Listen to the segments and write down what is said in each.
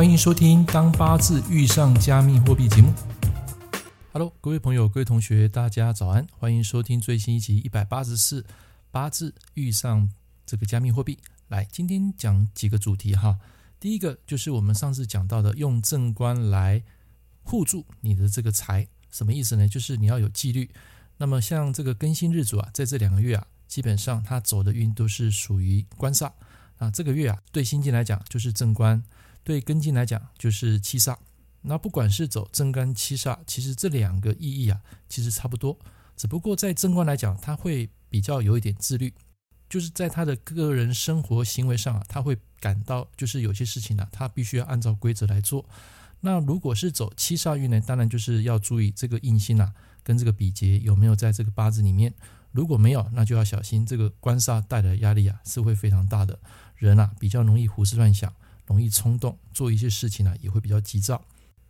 欢迎收听《当八字遇上加密货币》节目。Hello，各位朋友、各位同学，大家早安！欢迎收听最新一集一百八十四八字遇上这个加密货币。来，今天讲几个主题哈。第一个就是我们上次讲到的，用正官来护住你的这个财，什么意思呢？就是你要有纪律。那么像这个更新日主啊，在这两个月啊，基本上他走的运都是属于官煞啊。这个月啊，对新进来讲就是正官，对根茎来讲就是七煞。那不管是走正官七煞，其实这两个意义啊，其实差不多。只不过在正官来讲，他会比较有一点自律，就是在他的个人生活行为上啊，他会感到就是有些事情啊，他必须要按照规则来做。那如果是走七煞运呢，当然就是要注意这个印星啊。跟这个比劫有没有在这个八字里面？如果没有，那就要小心这个官煞带来的压力啊，是会非常大的。人啊，比较容易胡思乱想，容易冲动，做一些事情呢、也会比较急躁。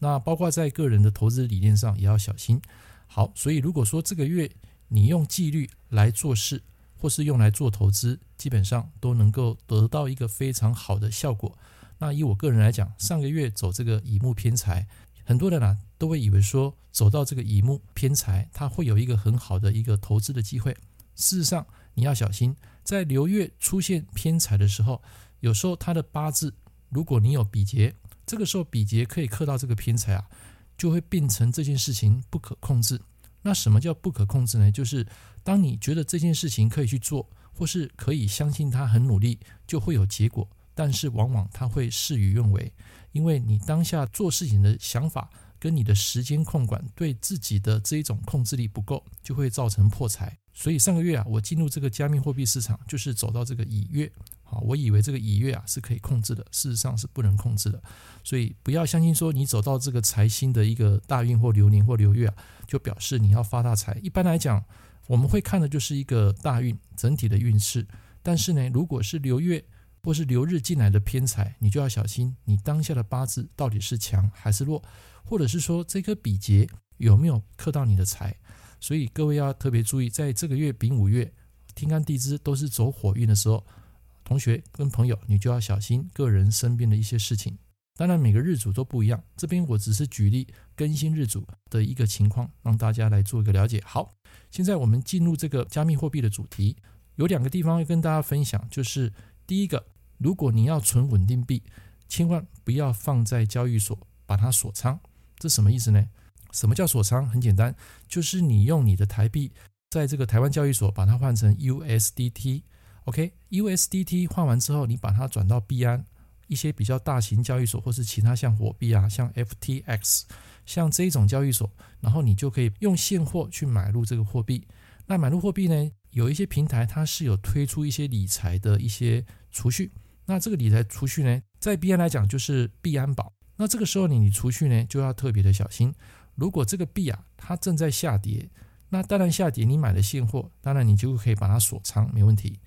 那包括在个人的投资理念上也要小心。好，所以如果说这个月你用纪律来做事，或是用来做投资，基本上都能够得到一个非常好的效果。那以我个人来讲，上个月走这个乙木偏财。很多人呢、啊、都会以为说走到这个乙木偏财，他会有一个很好的一个投资的机会。事实上，你要小心，在流月出现偏财的时候，有时候他的八字，如果你有比劫，这个时候比劫可以克到这个偏财啊，就会变成这件事情不可控制。那什么叫不可控制呢？就是当你觉得这件事情可以去做，或是可以相信他很努力，就会有结果。但是往往他会事与愿违，因为你当下做事情的想法跟你的时间控管对自己的这一种控制力不够，就会造成破财。所以上个月啊，我进入这个加密货币市场，就是走到这个乙月，好，我以为这个乙月啊是可以控制的，事实上是不能控制的。所以不要相信说你走到这个财星的一个大运或流年或流月啊，就表示你要发大财。一般来讲，我们会看的就是一个大运整体的运势，但是呢，如果是流月，或是流日进来的偏财，你就要小心，你当下的八字到底是强还是弱，或者是说这颗比劫有没有克到你的财。所以各位要特别注意，在这个月丙午月，天干地支都是走火运的时候，同学跟朋友你就要小心个人身边的一些事情。当然每个日主都不一样，这边我只是举例更新日主的一个情况，让大家来做一个了解。好，现在我们进入这个加密货币的主题，有两个地方要跟大家分享，就是。第一个，如果你要存稳定币，千万不要放在交易所把它锁仓。这什么意思呢？什么叫锁仓？很简单，就是你用你的台币在这个台湾交易所把它换成 USDT。OK，USDT 换完之后，你把它转到币安一些比较大型交易所，或是其他像火币啊、像 FTX，像这种交易所，然后你就可以用现货去买入这个货币。那买入货币呢？有一些平台它是有推出一些理财的一些储蓄，那这个理财储蓄呢，在币安来讲就是币安宝。那这个时候你你储蓄呢就要特别的小心，如果这个币啊它正在下跌，那当然下跌你买了现货，当然你就可以把它锁仓，没问题。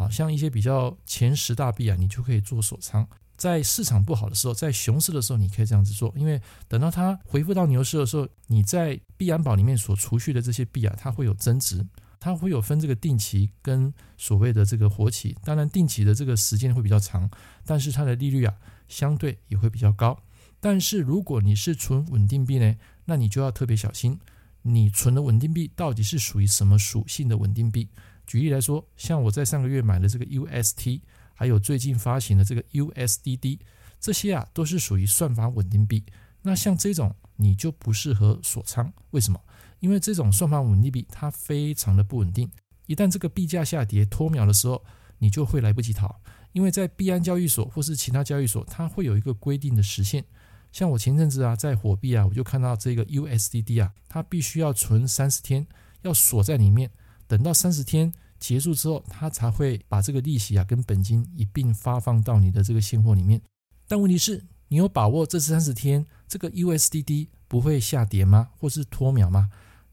好像一些比较前十大币啊，你就可以做锁仓。在市场不好的时候，在熊市的时候，你可以这样子做，因为等到它恢复到牛市的时候，你在币安宝里面所储蓄的这些币啊，它会有增值。它会有分这个定期跟所谓的这个活期，当然定期的这个时间会比较长，但是它的利率啊相对也会比较高。但是如果你是存稳定币呢，那你就要特别小心，你存的稳定币到底是属于什么属性的稳定币？举例来说，像我在上个月买的这个 UST，还有最近发行的这个 USDD，这些啊都是属于算法稳定币。那像这种你就不适合锁仓，为什么？因为这种算法稳定币它非常的不稳定，一旦这个币价下跌脱秒的时候，你就会来不及逃。因为在币安交易所或是其他交易所，它会有一个规定的时限。像我前阵子啊，在火币啊，我就看到这个 USDD 啊，它必须要存三十天，要锁在里面，等到三十天结束之后，它才会把这个利息啊跟本金一并发放到你的这个现货里面。但问题是，你有把握这三十天这个 USDD 不会下跌吗？或是脱秒吗？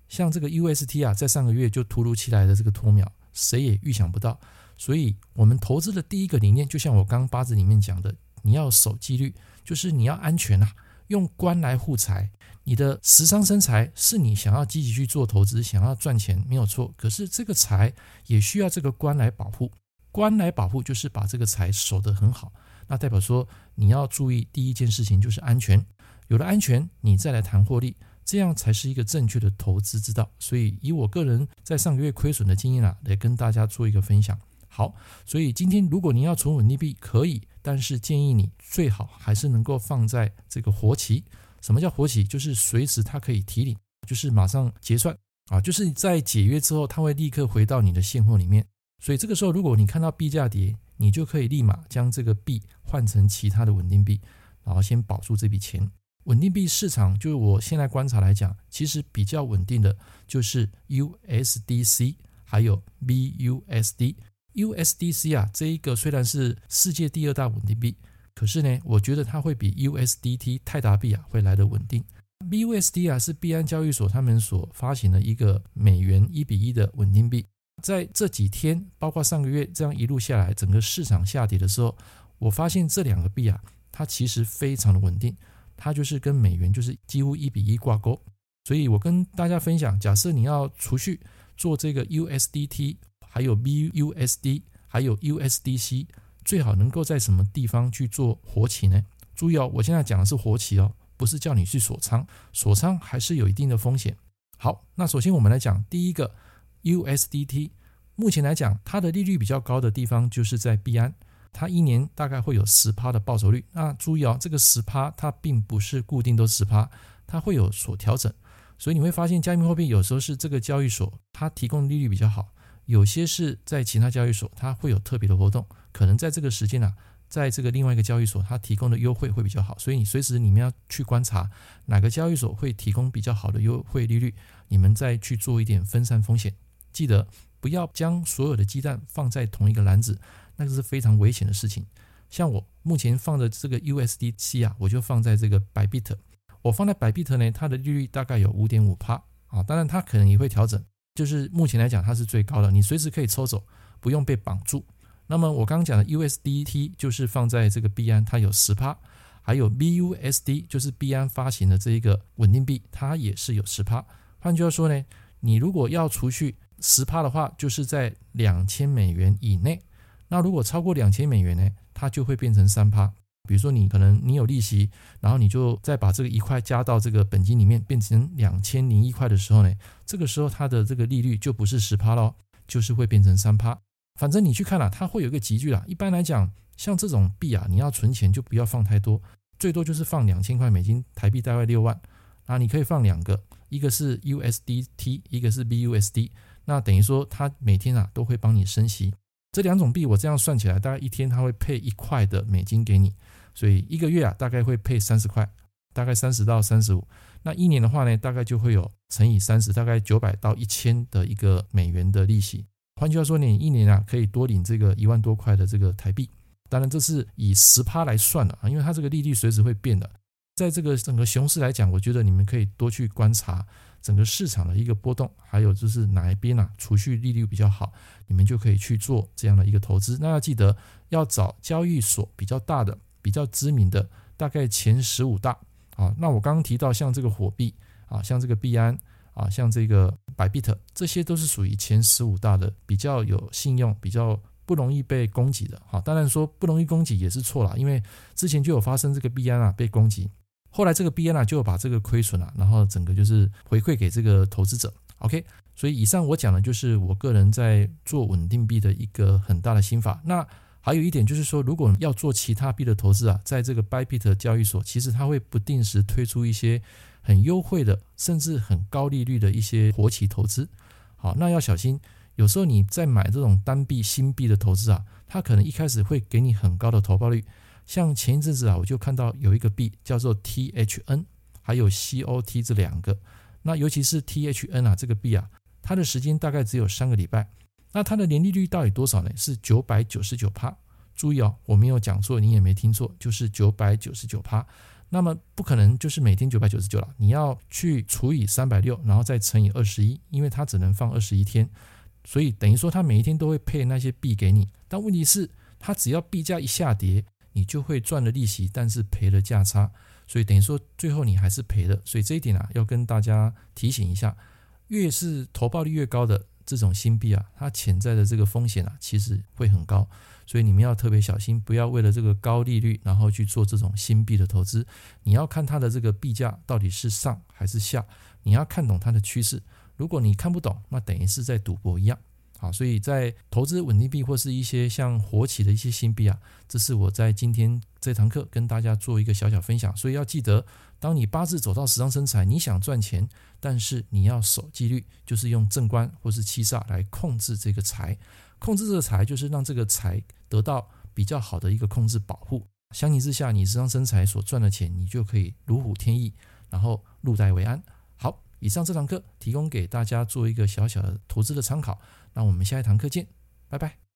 像这个 UST 啊，在上个月就突如其来的这个脱秒，谁也预想不到。所以，我们投资的第一个理念，就像我刚八字里面讲的，你要守纪律，就是你要安全啊，用官来护财。你的食伤生财是你想要积极去做投资，想要赚钱，没有错。可是这个财也需要这个官来保护，官来保护就是把这个财守得很好。那代表说你要注意第一件事情就是安全，有了安全，你再来谈获利，这样才是一个正确的投资之道。所以以我个人在上个月亏损的经验啊，来跟大家做一个分享。好，所以今天如果你要存稳定币可以，但是建议你最好还是能够放在这个活期。什么叫活期？就是随时它可以提领，就是马上结算啊，就是在解约之后，它会立刻回到你的现货里面。所以这个时候，如果你看到币价跌，你就可以立马将这个币换成其他的稳定币，然后先保住这笔钱。稳定币市场，就是我现在观察来讲，其实比较稳定的就是 USDC 还有 BUSD。USDC 啊，这一个虽然是世界第二大稳定币，可是呢，我觉得它会比 USDT 泰达币啊会来的稳定。BUSD 啊是币安交易所他们所发行的一个美元一比一的稳定币。在这几天，包括上个月这样一路下来，整个市场下跌的时候，我发现这两个币啊，它其实非常的稳定，它就是跟美元就是几乎一比一挂钩。所以我跟大家分享，假设你要储蓄做这个 USDT，还有 BUSD，还有 USDC，最好能够在什么地方去做活期呢？注意哦，我现在讲的是活期哦，不是叫你去锁仓，锁仓还是有一定的风险。好，那首先我们来讲第一个。USDT 目前来讲，它的利率比较高的地方就是在币安，它一年大概会有十趴的报酬率。那注意哦，这个十趴它并不是固定都十趴，它会有所调整。所以你会发现，加密货币有时候是这个交易所它提供利率比较好，有些是在其他交易所它会有特别的活动，可能在这个时间啊，在这个另外一个交易所它提供的优惠会比较好。所以你随时你们要去观察哪个交易所会提供比较好的优惠利率，你们再去做一点分散风险。记得不要将所有的鸡蛋放在同一个篮子，那个是非常危险的事情。像我目前放的这个 USDC 啊，我就放在这个 Bybit。我放在 Bybit 呢，它的利率大概有五点五趴啊，当然它可能也会调整。就是目前来讲，它是最高的，你随时可以抽走，不用被绑住。那么我刚刚讲的 USDT 就是放在这个币安，它有十趴，还有 BUSD 就是币安发行的这一个稳定币，它也是有十趴。换句话说呢，你如果要除去，十趴的话，就是在两千美元以内。那如果超过两千美元呢，它就会变成三趴。比如说你可能你有利息，然后你就再把这个一块加到这个本金里面，变成两千零一块的时候呢，这个时候它的这个利率就不是十趴咯，就是会变成三趴。反正你去看了，它会有一个集聚啦。一般来讲，像这种币啊，你要存钱就不要放太多，最多就是放两千块美金，台币大概六万。啊，你可以放两个，一个是 USDT，一个是 BUSD。那等于说，它每天啊都会帮你升息。这两种币，我这样算起来，大概一天它会配一块的美金给你，所以一个月啊大概会配三十块，大概三十到三十五。那一年的话呢，大概就会有乘以三十，大概九百到一千的一个美元的利息。换句话说，你一年啊可以多领这个一万多块的这个台币。当然这是以十趴来算的啊，因为它这个利率随时会变的。在这个整个熊市来讲，我觉得你们可以多去观察。整个市场的一个波动，还有就是哪一边啊储蓄利率比较好，你们就可以去做这样的一个投资。那要记得要找交易所比较大的、比较知名的，大概前十五大啊。那我刚刚提到像这个火币啊，像这个币安啊，像这个 Bybit，这些都是属于前十五大的，比较有信用、比较不容易被攻击的。好，当然说不容易攻击也是错了，因为之前就有发生这个币安啊被攻击。后来这个币安啊就把这个亏损啊，然后整个就是回馈给这个投资者。OK，所以以上我讲的就是我个人在做稳定币的一个很大的心法。那还有一点就是说，如果要做其他币的投资啊，在这个 Bybit 交易所，其实它会不定时推出一些很优惠的，甚至很高利率的一些活期投资。好，那要小心，有时候你在买这种单币新币的投资啊，它可能一开始会给你很高的投报率。像前一阵子啊，我就看到有一个币叫做 THN，还有 COT 这两个。那尤其是 THN 啊，这个币啊，它的时间大概只有三个礼拜。那它的年利率到底多少呢？是九百九十九趴。注意哦，我没有讲错，你也没听错，就是九百九十九趴。那么不可能就是每天九百九十九了，你要去除以三百六，然后再乘以二十一，因为它只能放二十一天，所以等于说它每一天都会配那些币给你。但问题是，它只要币价一下跌，你就会赚了利息，但是赔了价差，所以等于说最后你还是赔的。所以这一点啊，要跟大家提醒一下，越是投报率越高的这种新币啊，它潜在的这个风险啊，其实会很高，所以你们要特别小心，不要为了这个高利率，然后去做这种新币的投资。你要看它的这个币价到底是上还是下，你要看懂它的趋势。如果你看不懂，那等于是在赌博一样。好，所以在投资稳定币或是一些像活期的一些新币啊，这是我在今天这堂课跟大家做一个小小分享。所以要记得，当你八字走到十伤生财，你想赚钱，但是你要守纪律，就是用正官或是七煞来控制这个财，控制这个财就是让这个财得到比较好的一个控制保护。相形之下，你十伤生财所赚的钱，你就可以如虎添翼，然后入袋为安。好，以上这堂课提供给大家做一个小小的投资的参考。那我们下一堂课见，拜拜。